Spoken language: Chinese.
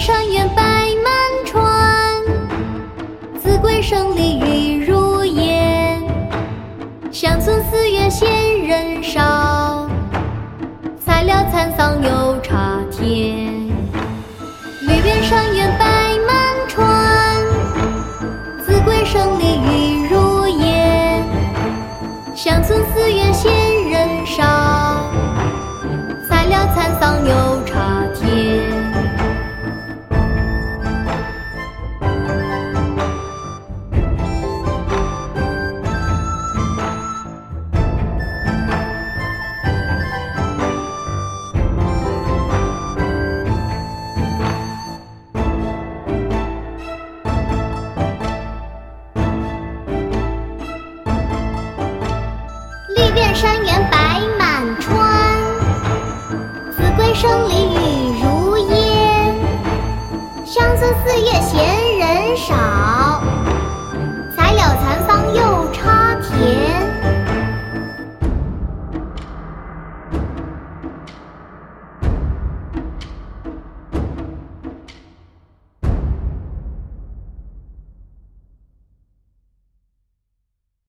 山原白满川，子规声里雨如烟。乡村寺院闲人少，菜鸟蚕桑有茶田。绿遍山原白满川，子规声里雨如烟。乡村寺院闲山原白满川，子规声里雨如烟。乡村四月闲。